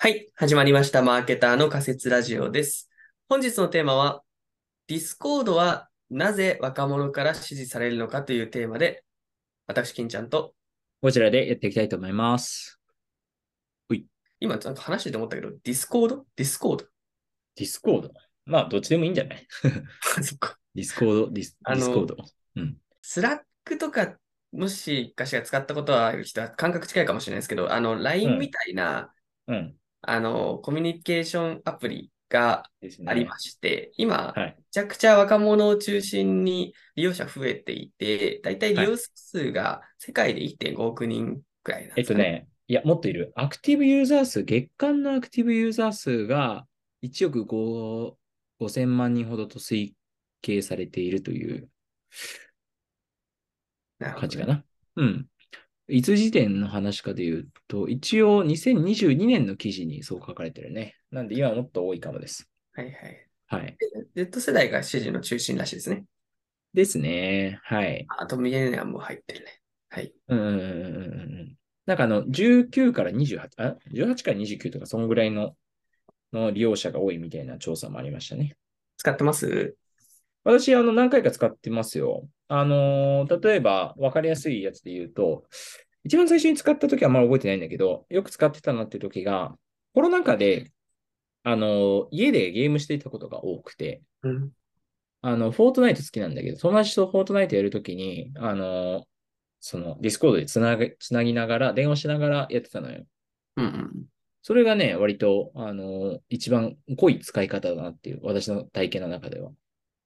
はい、始まりました。マーケターの仮説ラジオです。本日のテーマは、ディスコードはなぜ若者から支持されるのかというテーマで、私、金ちゃんと、こちらでやっていきたいと思います。金ちゃんと話してて思ったけど、ディスコード？ディスコード？ディスコード？まあ、どっちでもいいんじゃない？そっか。ディスコード、ディスディスコード？スラックとか、もしかしら使ったことはある人は感覚近いかもしれないですけど、あの、うん LINE みたいな、うん。あの、コミュニケーションアプリが。ありまして、今、はい。めちゃくちゃ若者を中心に利用者増えていて、だいたい利用数が世界で1.5億人くらいなんえですかね。っとね、いや、もっといる。アクティブユーザー数、月間のアクティブユーザー数が1億5 5000万人ほどと推計されているという感じかな。うん。いつ時点の話かで言うと、一応2022年の記事にそう書かれてるね。なんで今はもっと多いかもです。はいはい。はい。Z 世代が支持の中心らしいですね。ですね。はい。あとミレニアムも入ってるね。はい。うん。なんかあの、19から28、あ、18から29とか、そのぐらいのの利用者が多いみたいな調査もありましたね。使ってます？私、あの、何回か使ってますよ。あのー例えば、わかりやすいやつで言うと、一番最初に使った時はあんまり覚えてないんだけど、よく使ってたなっていう時が、コロナ禍で、あのー家でゲームしていたことが多くて、うん。あの、フォートナイト好きなんだけど、友達とフォートナイトやるときに、あの、その、ディスコードでつなげ、つなぎながら、電話しながらやってたのよ。うんうん。それがね、割と、あの、一番濃い使い方だなっていう、私の体験の中では。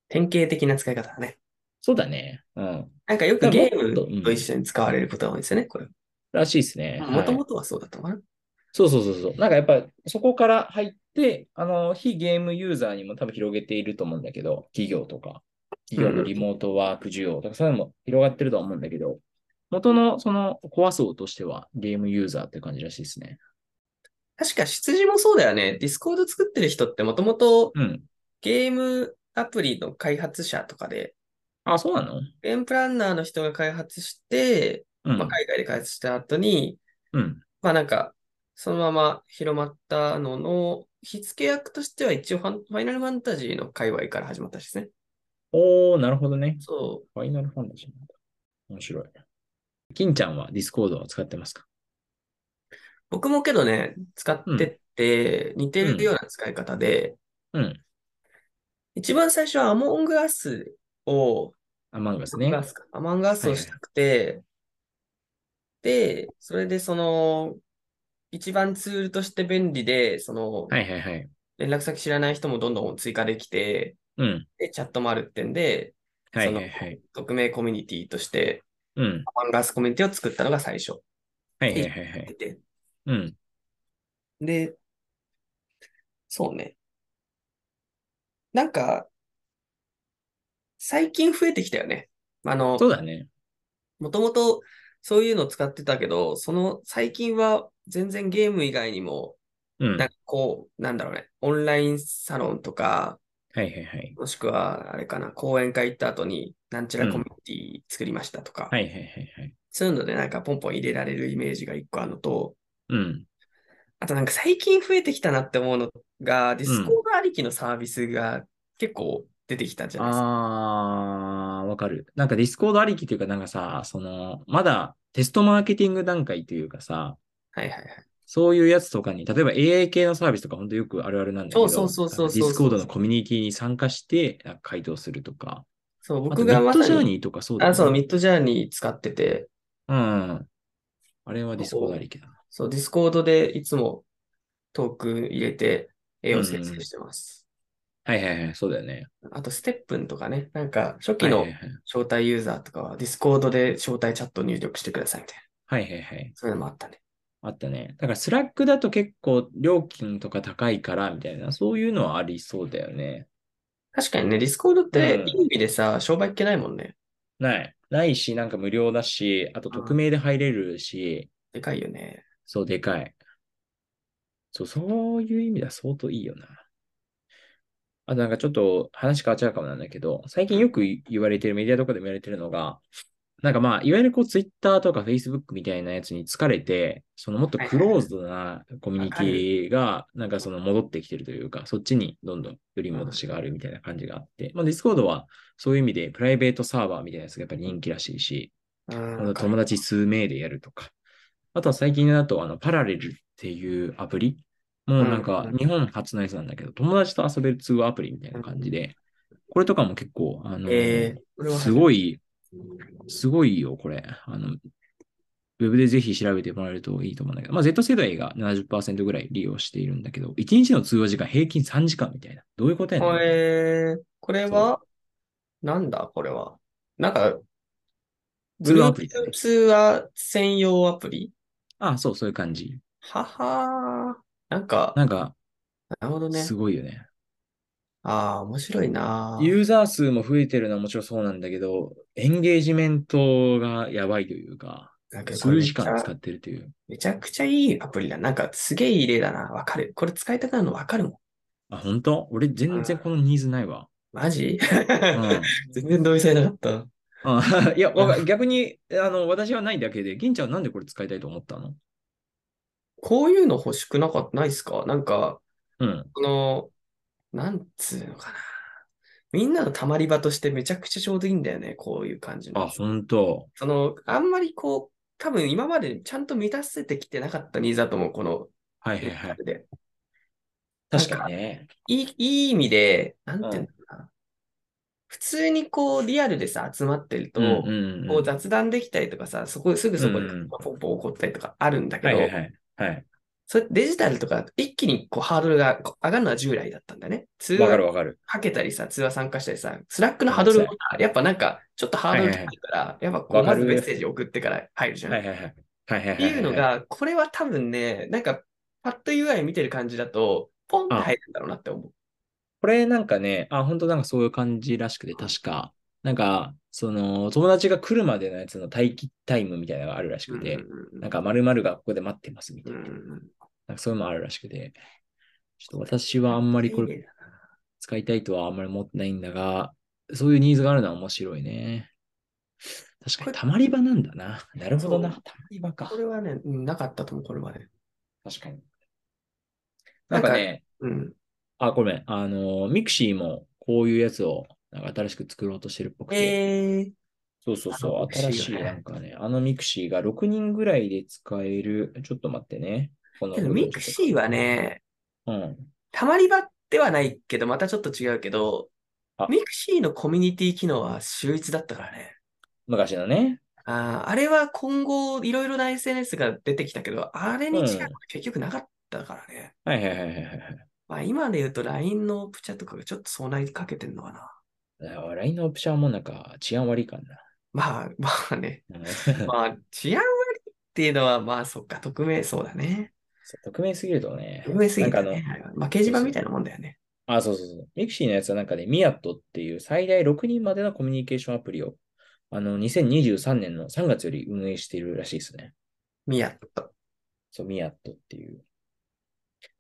典型的な使い方だね。そうだね。うん。なんかよくゲームと一緒に使われることが多いですよね、これ。らしいですね。はいもともとはそうだったのかな。そうそうそうそう。なんかやっぱ、そこから入って、あの、非ゲームユーザーにも多分広げていると思うんだけど、企業とか、企業のリモートワーク需要とか、そういうのも広がってると思うんだけど、元のそのコア層としてはゲームユーザーって感じらしいですね。確か出自もそうだよね。ディスコード作ってる人ってもともとうん。ゲームアプリの開発者とかで、あ、そうなの？ゲームプランナーの人が開発して、うん。まあ、海外で開発した後に、うん。まあなんか、そのまま広まったのの、火付け役としては一応ファンファイナルファンタジーの界隈から始まったしですね。おー、なるほどね。そファイナルファンタジーなんだ。面白い。金ちゃんはディスコードを使ってますか？う。僕もけどね、使ってって似てるような使い方で、うん。一番最初はアモングアスを、アマンガスねアマンガ。スをしたくて、で、それでその、一番ツールとして便利で、その、はいはいはい。連絡先知らない人もどんどん追加できて、うん。で、チャットもあるってんで、はいはいはい。匿名コミュニティとして、うん。アマンガスコミュニティを作ったのが最初はいはいはいはい。で、うん。で、そうね。なんか、最近増えてきたよね。あの、そうだね。もともとそういうの使ってたけど、その最近は全然ゲーム以外にも、うん。なんかこう、なんだろうね、オンラインサロンとか、はいはいはい。もしくは、あれかな、講演会行った後に、なんちゃらコミュニティ作りましたとか、はいはいはいはい。そういうのでなんかポンポン入れられるイメージが一個あるのと、うん。あとなんか最近増えてきたなって思うのが、ディスコードありきのサービスが結構出てきたじゃないですか。あー、わかる。なんかディスコードありきというか、なんかさ、その、まだテストマーケティング段階というかさ、はいはいはい。そういうやつとかに、例えば AI 系のサービスとか本当よくあるあるなんだけど、そうそうそうそうディスコードのコミュニティに参加して回答するとか、そう、僕ミッドジャーニーとかそうだよあ、ね。そう、ミッドジャーニー使ってて、うん。あれはディスコードありきだな。そう、ディスコードでいつもトークン入れて絵を生成してます。はいはいはい、そうだよね。あと、ステップンとかね、なんか初期の。招待ユーザーとかはディスコードで招待チャット入力してくださいみたいな。はいはいはい。そういうのもあったね。あったね。だからスラックだと結構料金とか高いからみたいな、そういうのはありそうだよね。確かにね、ディスコードってうんいい意味でさ、商売っ気ないもんね。ない。ないし、なんか無料だし、あと匿名で入れるし、でかいよね。そう、でかい。そう、そういう意味では相当いいよな。あとなんかちょっと話変わっちゃうかもなんだけど、最近よく言われてる、メディアとかでも言われてるのが、なんかまあ、いわゆるこう、ツイッターとかフェイスブックみたいなやつに疲れて、そのもっとクローズドなコミュニティが、なんかその戻ってきてるというか、そっちにどんどんより戻しがあるみたいな感じがあって、まあ、ディスコードはそういう意味でプライベートサーバーみたいなやつがやっぱり人気らしいし、友達数名でやるとか。あとは最近だと、あの、パラレルっていうアプリ。もうなんうんかうん日本初のやつなんだけど、友達と遊べる通話アプリみたいな感じで、これとかも結構、あの、えーすごい、すごいよ、これ。あの、ウェブでぜひ調べてもらえるといいと思うんだけど、まあ、Z 世代が70%ぐらい利用しているんだけど、1日の通話時間平均3時間みたいな。どういうことやねん。えー、これは、なんだこれは。なんか、通話アプリだね通話専用アプリ？ああ、そう、そういう感じ。ははー。なんか、なんか、なるほどねす。ごいよね。ああ、面白いなユーザー数も増えてるのはもちろんそうなんだけど、エンゲージメントがやばいというか、だけどこれ数時間使ってるという。めちゃくちゃいいアプリだ。なんかすげえいい例だな。わかる。これ使いたくなるのわかるもん。あ、本当？俺全然このニーズないわ。マジ？うん。全然同意されなかった。あ いや、逆に、あの、私はないだけで、銀ちゃんはなんでこれ使いたいと思ったの？こういうの欲しくなかった、ないっすか？なんか、うん。この、なんつうのかな。みんなの溜まり場としてめちゃくちゃちょうどいいんだよね。こういう感じの。あ、本当その、あんまりこう、多分今までちゃんと満たせてきてなかったニーズだと思う。この、はいはいはい。で。確かにね。いい、いい意味で、なんていうんだろうな。普通にこう、リアルでさ、集まってると、うんうんうんこう雑談できたりとかさ、そこ、すぐそこでポンポン起こったりとかあるんだけど、はいはいはい。はい。それデジタルとか一気にこうハードルが上がるのは従来だったんだよね。通話かる。かけたりさ、通話参加したりさ、スラックのハードルもさやっぱなんかちょっとハードル高いから、やっぱこうまずメッセージ送ってから入るじゃん。はいはいはい。はいはいはい。っていうの、が、これは多分ね、なんかパッと UI 見てる感じだと、ポンって入るんだろうなって思う。これなんかね、あ、本当なんかそういう感じらしくて、確か、なんか、その、友達が来るまでのやつの待機タイムみたいなのがあるらしくて、なんか〇〇がここで待ってますみたいな。なんかそういうのもあるらしくて、ちょっと私はあんまりこれ使いたいとはあんまり思ってないんだが、そういうニーズがあるのは面白いね。確かに、たまり場なんだな。なるほどな。たまり場か。これはね、うんなかったと思う、これまで。確かに。なんかね、うん。あ、ごめん。あの、ミクシーもこういうやつをなんか新しく作ろうとしてるっぽくて。えー、そうそうそう。新しいなんかね、あのミクシーが6人ぐらいで使える。ちょっと待ってね。このミクシーはね、うん。たまり場ではないけど、またちょっと違うけどあ、ミクシーのコミュニティ機能は秀逸だったからね。昔のね。あーあれは今後いろいろな SNS が出てきたけど、あれに近いのが結局なかったからね。はいはいはいはいはい。まあ今で言うと LINE のオプチャとかがちょっとそうなりかけてんのかな。LINE のオプションもなんか治安悪いかな。まあまあね。うんまあ治安悪いっていうのはまあそっか、匿名そうだね。匿名すぎるとね。匿名すぎたね。まあ掲示板みたいなもんだよね。あそうそうそう。ミクシーのやつはなんかね、ミアットっていう最大6人までのコミュニケーションアプリを、あの、2023年の3月より運営しているらしいですね。ミアット。そう、ミアットっていう。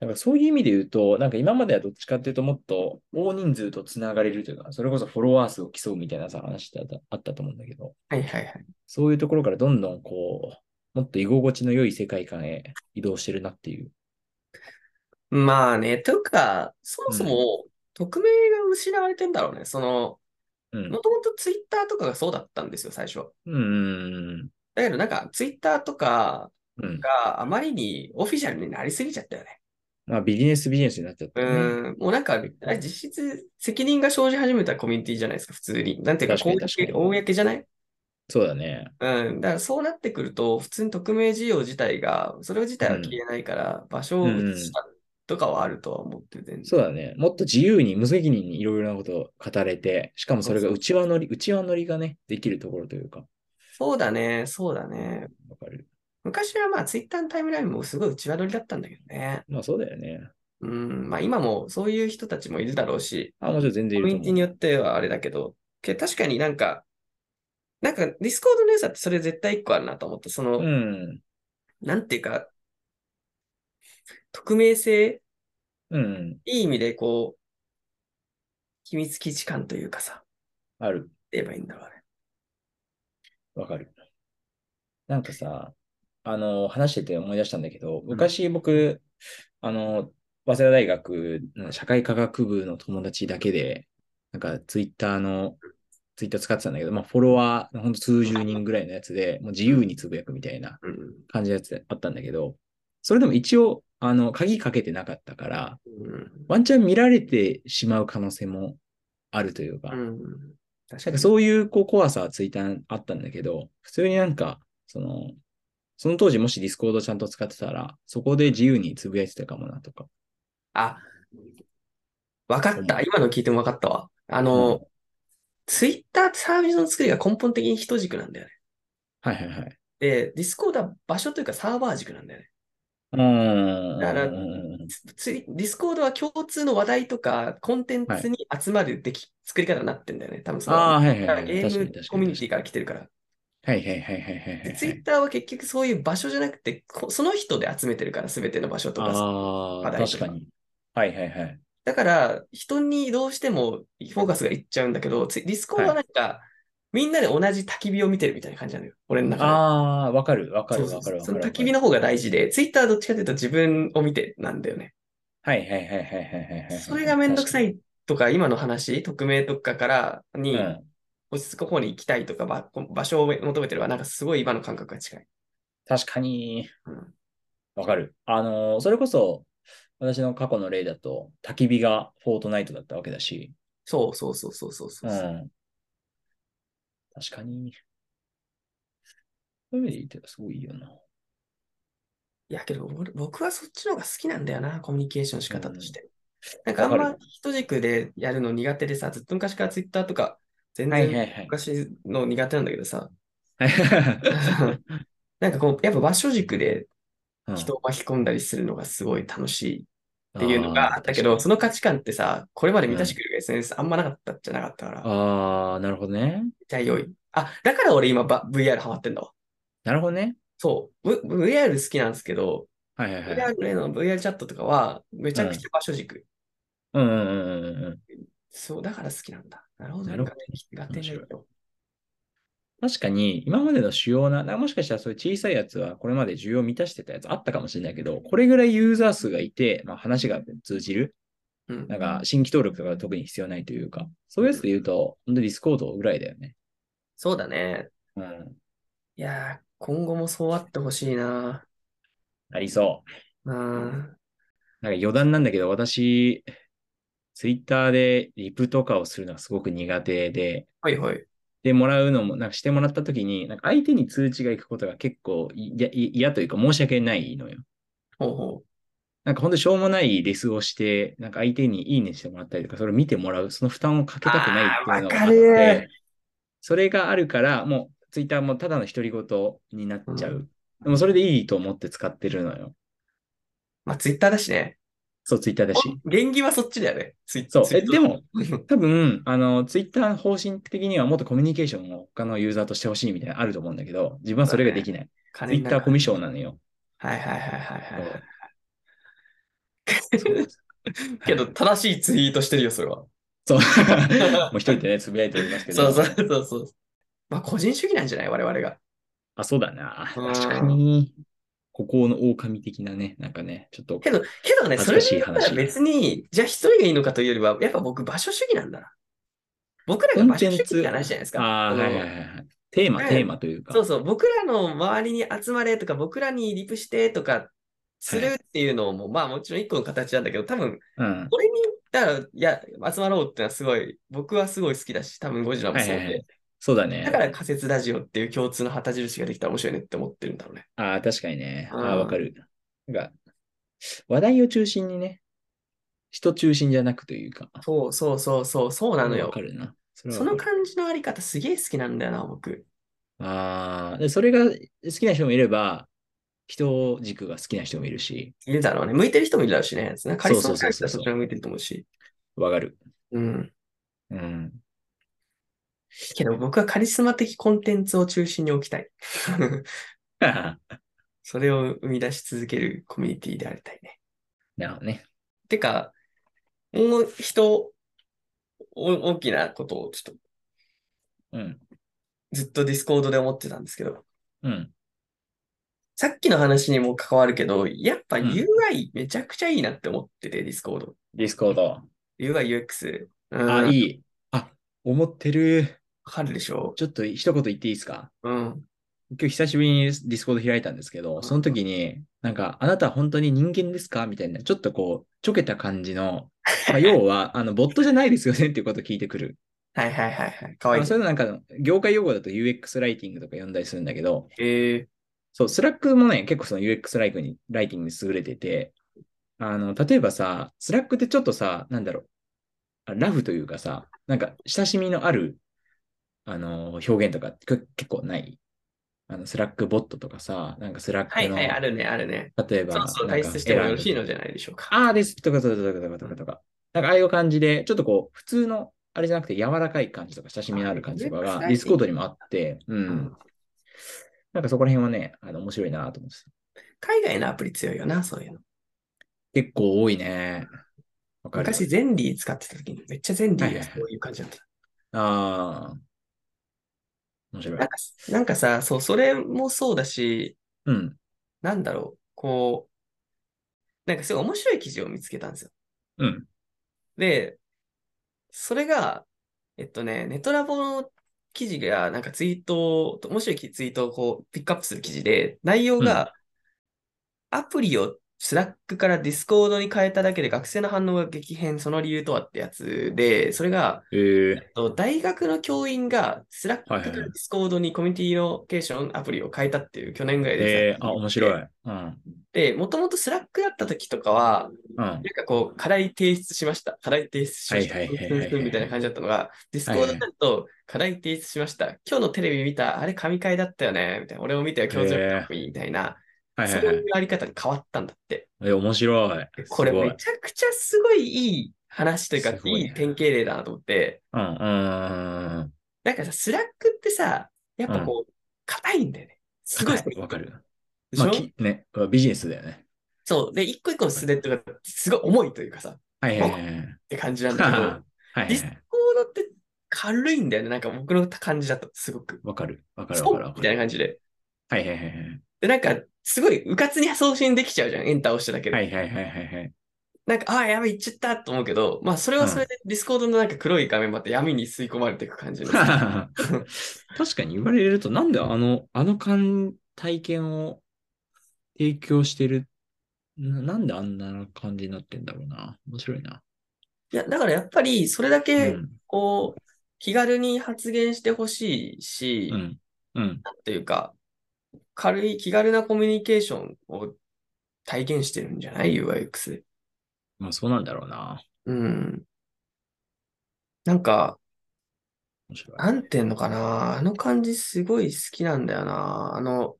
だからそういう意味で言うと、なんか今まではどっちかっていうともっと大人数とつながれるというか、それこそフォロワー数を競うみたいなさ話ってあったと思うんだけど、はいはいはい。そういうところからどんどんこう、もっと居心地の良い世界観へ移動してるなっていう。まあね、というか、そもそも匿名が失われてんだろうね。その、うんも。ともとツイッターとかがそうだったんですよ、最初。うんうんだけどなんかツイッターとか。があまりにオフィシャルになりすぎちゃったよね。まあビジネスビジネスになっちゃったね。ん、もうなんか、実質責任が生じ始めたコミュニティじゃないですか、普通に。なんていうか、公公じゃない？そうだね。うん。だからそうなってくると、普通に匿名事業自体が、それ自体は消えないから、場所を移したとかはあるとは思って全然。そうだね。もっと自由に無責任にいろいろなことを語れて、しかもそれが内輪乗り、内輪乗りがね、できるところというか。そうだね、そうだね。わかる。昔はまあツイッターのタイムラインもすごい内輪取りだったんだけどね。まあそうだよね。うん、まあ今もそういう人たちもいるだろうし、あ、もちろん全然いコる。ミュニティによってはあれだけど、け確かになんか、なんかディスコードの良さってそれ絶対一個あるなと思って、その、うん。なんていうか、匿名性、うん。いい意味でこう、秘密基地感というかさ、ある。言えばいいんだろうね。わかる。なんかさ、あの、話してて思い出したんだけど、昔僕、あの、早稲田大学の社会科学部の友達だけで、なんかツイッターの、ツイッター使ってたんだけど、まあフォロワー、ほんと数十人ぐらいのやつで、もう自由につぶやくみたいなうん。感じのやつあったんだけど、それでも一応、あの、鍵かけてなかったから、うん。ワンチャン見られてしまう可能性もあるというか、うん。確かそういうこう怖さはツイッターにあったんだけど、普通になんか、その、その当時もしディスコードちゃんと使ってたら、そこで自由につぶやいてたかもなとか。あ、わかった。うん今の聞いてもわかったわ。あの、ツイッターサービスの作りが根本的に人軸なんだよね。はいはいはい。で、ディスコードは場所というかサーバー軸なんだよね。うーん。だからディスコードは共通の話題とかコンテンツに集まるでき、作り方になってんだよね。多分そのああ、はいはいはい。ゲームコミュニティから来てるから。はいはいはいはいはいはいで、ツイッターは結局そういう場所じゃなくて、こその人で集めてるから、すべての場所とか。ああ、話題とか確かに。はいはいはい。だから、人にどうしてもフォーカスがいっちゃうんだけど、ディスコードはなんか、みんなで同じ焚き火を見てるみたいな感じなのよ。俺の中で。ああ、わかるわかるわかるわかる。その焚き火の方が大事で、ツイッターはどっちかというと自分を見てなんだよね。はいはいはいはいはいはいはい。それがめんどくさいとか、今の話、匿名とかからにうん。落ち着く方に行きたいとか、ば場所を求めてるは、なんかすごい今の感覚が近い。確かに。うんわかる。あのーそれこそ、私の過去の例だと、焚き火がフォートナイトだったわけだし、そうそうそうそうそうそうう。ん。確かに。そういう意味で言ってたらすごいいいよな。いやけど俺、僕はそっちの方が好きなんだよな、コミュニケーションの仕方として。なんかあんま人軸でやるの苦手でさ、ずっと昔からツイッターとか全然。昔の苦手なんだけどさ、は なんかこう、やっぱ場所軸でい人を巻き込んだりするのがすごい楽しいっていうのがあったけど、その価値観ってさ、これまで満たしてくれる SNS あんまなかったじゃなかったから、ああ、なるほどね。ちゃ良い。あ、だから俺今ば VR ハマってんだわ。なるほどね。そう、v、VR 好きなんですけど、はいはいはい。VR への VR チャットとかはめちゃくちゃ場所軸。うんうんうんうんうん。そう、だから好きなんだ。なるほど。なるほど合点がいくよ。確かに、今までの主要な、もしかしたらそういう小さいやつは、これまで需要を満たしてたやつあったかもしれないけど、これぐらいユーザー数がいて、まあ、話が通じる、うん。なんか新規登録とかは特に必要ないというか、そういうやつで言うと、本当にディスコードぐらいだよね。そうだね。うん。いやー、今後もそうあってほしいな。ありそう。うん。なんか余談なんだけど、私、ツイッターでリプとかをするのがすごく苦手で、はいはい。で、もらうのも、なんかしてもらったときに、なんか相手に通知が行くことが結構いやい嫌というか申し訳ないのよ。ほうほなんか本当にしょうもないレスをして、なんか相手にいいねしてもらったりとか、それを見てもらう、その負担をかけたくないっていうのがあって、それがあるから、もうツイッターもただの独り言になっちゃう。うんでもそれでいいと思って使ってるのよ。まあ、ツイッターだしね。そう、ツイッターだし。元気はそっちだよね。ツイそう。え、ツイートでも、多分、あの、ツイッターの方針的にはもっとコミュニケーションを他のユーザーとしてほしいみたいなのあると思うんだけど、自分はそれができない。ツイッターコミッションなのよ。はいはいはいはいはい。そう けど、正しいツイートしてるよ、それは。そう。もう一人でね、つぶやいておりますけど。そうそうそうそう。まあ、個人主義なんじゃない？我々が。あ、そうだな。うん確かに。孤高の狼的なね、なんかね、ちょっと。けど、けどね、それで別に、じゃあ一人がいいのかというよりは、やっぱ僕場所主義なんだな。僕らが場所主義って話じゃないですか。ああ、はいはいはいはい。テーマ、ねテーマというか。そうそう、僕らの周りに集まれとか、僕らにリプしてとか、するっていうのも、まあもちろん一個の形なんだけど、多分、うん。これに、だから、いや、集まろうってのはすごい、僕はすごい好きだし、多分ゴジラもそうで、はいはいはいそうだねだ。から仮説ラジオっていう共通の旗印ができたら面白いねって思ってるんだろうね。ああ、確かにね。あうんあ、わかる。なんか、話題を中心にね、人中心じゃなくというか。そうそうそうそう、そうなのよわか。るな。そその感じのあり方すげえ好きなんだよな、僕。ああ、で、それが好きな人もいれば、人軸が好きな人もいるし、いるだろうね。向いてる人もいるだろうしね。カリスマそうそうそちの方が向いてると思うし。わかる。うん。うん。けど僕はカリスマ的コンテンツを中心に置きたい。それを生み出し続けるコミュニティでありたいね。なるほどね。てか、もう人、お大きなことをちょっとうん。ずっとディスコードで思ってたんですけど、うん。さっきの話にも関わるけど、やっぱうん UI めちゃくちゃいいなって思ってて、ディスコード。ディスコード。UI、UX。うん、あ、わいい。あ、思ってる。かるでしょ？ちょっと一言言っていいですか？うん。今日久しぶりにディスコード開いたんですけど、その時に、なんか、あなたは本当に人間ですか？みたいな、ちょっとこう、ちょけた感じの、まあ、要は、あの、ボットじゃないですよねっていうことを聞いてくる。はいはいはいはい。かわいいあ。そういうのなんか、業界用語だと UX ライティングとか呼んだりするんだけど、えそう、スラックもね、結構その UX ライティングにライティングに優れてて、あの、例えばさ、スラックってちょっとさ、なんだろう、あラフというかさ、なんか親しみのある、あの、表現とか結構ないあの、スラックボットとかさ、なんかスラックの、はいはい、あるね、あるね。例えば、そうそう、退出してもよろしいのじゃないでしょうか。ああです、とかとかとかとかとかとか。なんかああいう感じで、ちょっとこう、普通の、あれじゃなくて柔らかい感じとか、親しみのある感じとかが、あディスコードにもあって、うんうん。なんかそこら辺はね、あの、面白いなと思ってた。海外のアプリ強いよな、そういうの。結構多いね。わかる。昔、ゼンリー使ってた時に、めっちゃゼンリーがそういう感じだった。ああ。面白いなん。か、なんかさ、そう、それもそうだし、うん。なんだろう、こう、なんかすごい面白い記事を見つけたんですよ。うん。で、それが、えっとね、ネトラボの記事が、なんかツイートを、面白いツイートをこう、ピックアップする記事で、内容が、アプリをスラックからディスコードに変えただけで学生の反応が激変、その理由とはってやつで、それが、えー、えっと大学の教員がスラックからディスコードにコミュニティロケーションアプリを変えたっていう去年ぐらいでえー、あ、面白い。うん。で、もともとスラックだった時とかは、うん。なんかこう、課題提出しました。課題提出しました。みたいな感じだったのが、ディスコードになると、課題提出しました。今日のテレビ見た、あれ神回だったよね。みたいな。俺も見たよ、教授みたいな。そうはいはいはいいう。やり方に変わったんだって。え、面白い。これめちゃくちゃすごいいい話というか、いねいい典型例だなと思って、うん、うん、うん。なんかさ、スラックってさ、やっぱこう、硬いんだよね。すごい。わかる。でしょ、まあ、きね、ビジネスだよね。そう。で、一個一個のスレッドがすごい重いというかさ、っはいはいはいはい。て感じなんだけど、はいはいディスコードって軽いんだよね。なんか僕の感じだと、すごく。わかる。わかるそうみたいわかるわかる。な感じで。はいはいはいはい。で、なんか、すごい、うかつに送信できちゃうじゃん。エンター押しただけで。はいはいはいはいはい。なんか、ああ、やべ、いっちゃったと思うけど、まあ、それはそれで、ディスコードのなんか黒い画面また闇に吸い込まれていく感じの。確かに言われると、なんであの、あの感、体験を提供してるな、なんであんな感じになってんだろうな。面白いな。いや、だからやっぱり、それだうけ、ん。こう、気軽に発言してほしいし、うん。うん。なんていうか、軽い、気軽なコミュニケーションを体現してるんじゃない ?UIX で。まあそうなんだろうな。うん。なんか。なんていうのかな？あの感じすごい好きなんだよな。あの、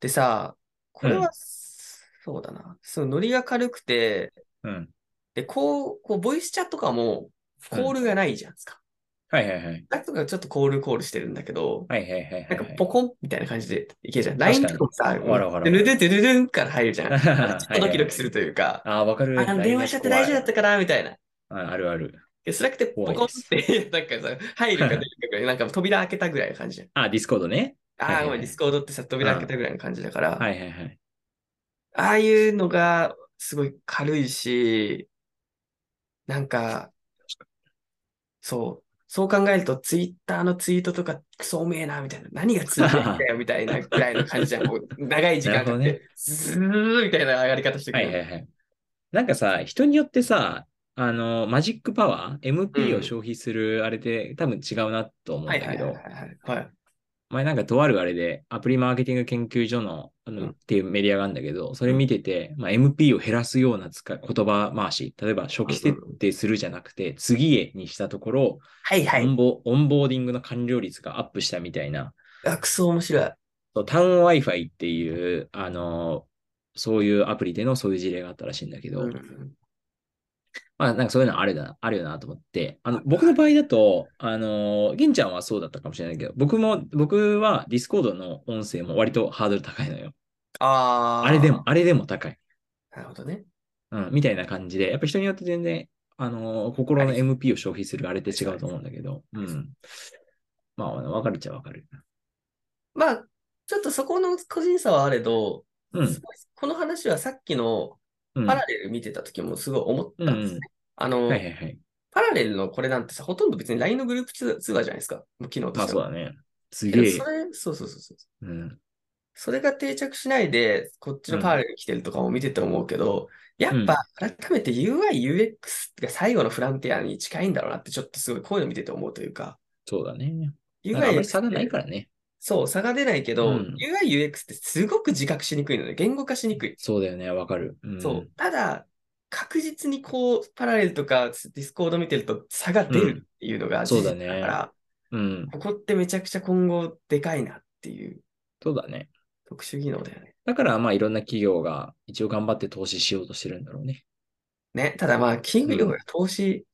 でさ、これは、うんそうだな。そう、ノリが軽くて、うん。で、こう、こう、ボイスチャットとかも、コールがないじゃんすか。はいはいはい。とかちょっとコールコールしてるんだけど、はいはいはいはい。なんかポコンみたいな感じでいけるじゃん。確か LINE にとかもさ、わかるわかるわかるドゥルドゥドゥルルンから入るじゃん。ちょはっとドキドキするというか、ああ、わかる。あ、電話しちゃって大丈夫だったかなみたいな。ああるある。で、スラックってポコンって、なんかさ、入るか出るかぐらい、なんか扉開けたぐらいの感じじゃん。あ、ディスコードね。はいああ、ごめん、ディスコードってさ、扉開けたぐらいの感じだから、はいはいはい。ああいうのがすごい軽いし、なんか、そう、そう考えると、ツイッターのツイートとかクソおめえな、みたいな。何がついんだよ、みたいなぐらいの感じじゃん。こう長い時間かかっなるて、ズーみたいな上がり方してくはいる。はいはい。なんかさ、人によってさ、あの、マジックパワー、MP を消費するあれで多分違うなと思うんだけど前なんかとあるあれで、アプリマーケティング研究所のあの、うんっていうメディアがあるんだけど、それ見てて、まあ、MP を減らすような使い言葉回し、例えば初期設定するじゃなくて、次へにしたところ、はいはい。オンボオンボーディングの完了率がアップしたみたいな、あ、クソ面白い。タウン Wi-Fi っていう、あの、そういうアプリでのそういう事例があったらしいんだけど、うんまあなんかそういうのあるな、あるよなと思って、あの、僕の場合だと、あの、銀ちゃんはそうだったかもしれないけど、僕も、僕は Discord の音声も割とハードル高いのよ。ああ。あれでも、。あれでも高い。なるほどね。うん、みたいな感じで、やっぱ人によって全然、あの、心の MP を消費するあれって違うと思うんだけど、うん。まあ、わかるっちゃわかる。まあ、ちょっとそこの個人差はあれど、うんこの話はさっきのうん。パラレル見てた時もすごい思ったんですね。うんあの、はいはいはい。パラレルのこれなんてさ、ほとんど別に LINE のグループ通話じゃないですか。機能としては。まあそうだね。すげえそ。れ、そうそうそうそう。うん。それが定着しないで、こっちのパラレル来てるとかも見てて思うけど、やっぱ改めて UI、UX が最後のフロンティアに近いんだろうなって、ちょっとすごいこういうの見てて思うというか、そうだね。UI、差がないからね。そう、差が出ないけど、うん UI、UX ってすごく自覚しにくいので、言語化しにくい。そうだよね。わかる。うん、そう。ただ、確実にこう、パラレルとかディスコード見てると差が出るっていうのが事実そうだねだから、うん。ここってめちゃくちゃ今後でかいなっていうそうだね。特殊技能だよね。だからまあいろんな企業が一応頑張って投資しようとしてるんだろうね。ね。ただまあ、企業が投資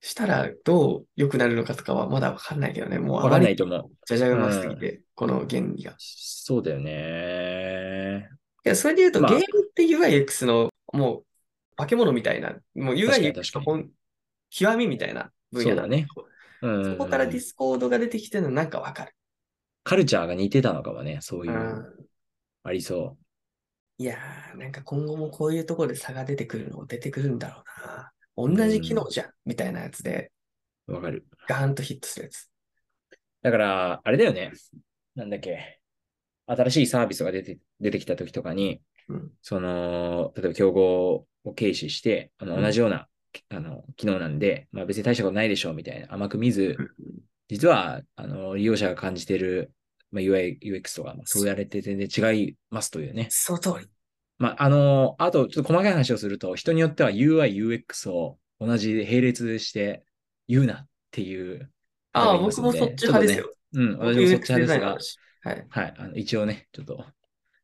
したらどう良くなるのかとかはまだわかんないけどね。もうあわかんなまりいと思う。じゃじゃ馬すぎて、この原理が。そうだよね。いや、それで言うと、まあゲームって UIX のもう化け物みたいな、もう確かに UIX 確かにの本極みみたいな分野なんだけどうん。そこからディスコードが出てきてるのなんかわかる。カルチャーが似てたのかもね。そういうう、ん。ありそいやー、なんか今後もこういうところで差が出てくるの出てくるんだろうな。同じ機能じゃん、みたいなやつで、う。わかる。ガーンとヒットするやつ。だから、あれだよね。なんだっけ。新しいサービスが出て出てきた時とかに、うん。その、例えば競合を軽視して、あのうん同じような、あの機能なんで、まあ、別に大したことないでしょうみたいな甘く見ず、うん実はあの利用者が感じている、まあ、UI、UX とか、まあそう言われて全然違いますというね。その通り。まあ、あの、あと、ちょっと細かい話をすると、人によっては UI、UX を同じ並列して言うなっていう。ああ、僕もそっち派ですよ。うん、僕私もそっち派ですが。はい。はい、あの一応ね、ちょっと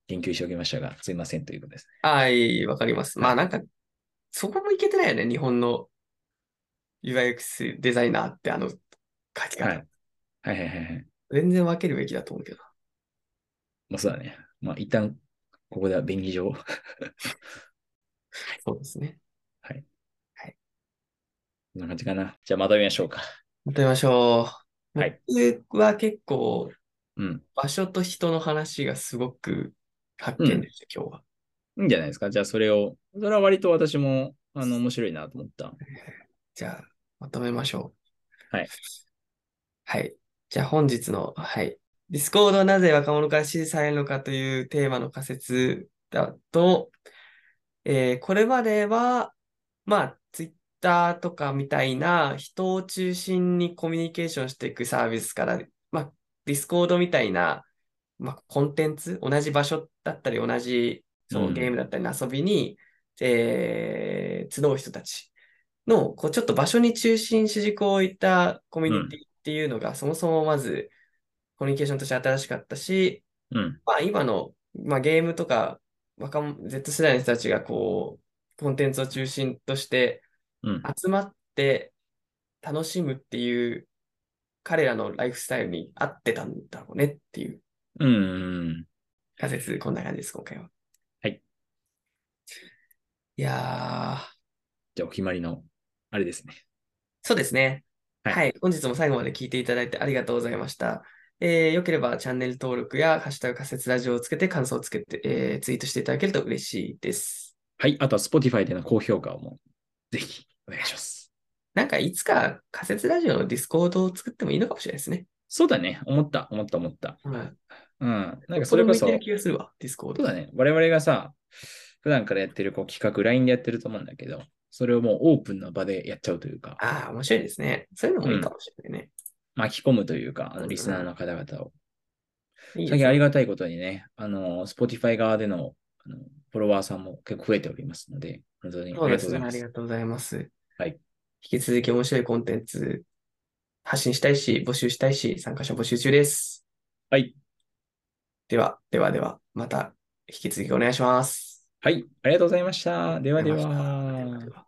研究しておきましたが、すいませんということです。はい、わかります。まはいあなんか、そこもいけてないよね、日本の UIX デザイナーってあの書き方。はい。はいはいはいはい。全然分けるべきだと思うけど。まあそうだね。まあ一旦、ここでは便宜上。そうですね。こんな感じかな。じゃあまとめましょうか。まとめましょう。はい僕は結構、うん。場所と人の話がすごく発見でした、今日は。いいんじゃないですか。じゃあそれを、それは割と私も、あの、面白いなと思った。じゃあ、まとめましょう。はい。はい。じゃあ本日の、はい。ディスコードはなぜ若者から支持されるのかというテーマの仮説だと、えーこれまでは、まあ、ツイッターとかみたいな人を中心にコミュニケーションしていくサービスから、まあ、ディスコードみたいな、まあ、コンテンツ、同じ場所だったり、同じそううん。ゲームだったりの遊びに、えー集う人たちの、こう、ちょっと場所に中心主軸を置いたコミュニティっていうのが、そもそもまず、コミュニケーションとして新しかったし、うん。まあ、今の、まあ、ゲームとか、若者 Z 世代の人たちがこう、コンテンツを中心としてうん。集まって楽しむっていう彼らのライフスタイルに合ってたんだろうねっていううんうん。仮説、こんな感じです、今回は。はい。いやー、じゃあお決まりの、あれですね。そうですね。はいはい。本日も最後まで聞いていただいてありがとうございました。えー、よければチャンネル登録やハッシュタグ仮説ラジオをつけて感想をつけて、えーツイートしていただけると嬉しいです。はい。あとは Spotify での高評価をも、ぜひ、お願いします。なんかいつか仮説ラジオのディスコードを作ってもいいのかもしれないですね。そうだね。思った、思った、思った。うん。うん。なんかそれこそするわ、ディスコード。そうだね。我々がさ、普段からやってるこう企画、LINE でやってると思うんだけど、それをもうオープンな場でやっちゃうというか、ああ、面白いですね。そういうのもいいかもしれないね。巻き込むというか、あのうんリスナーの方々を。最近あねりがたいことにね、あの、Spotify 側でのあのフォロワーさんも結構増えておりますので、本当にありがとうございます。がとうございます。はい。引き続き面白いコンテンツ発信したいし、募集したいし、参加者募集中です。はい。では、ではでは、また引き続きお願いします。はい。ありがとうございました。ではで。は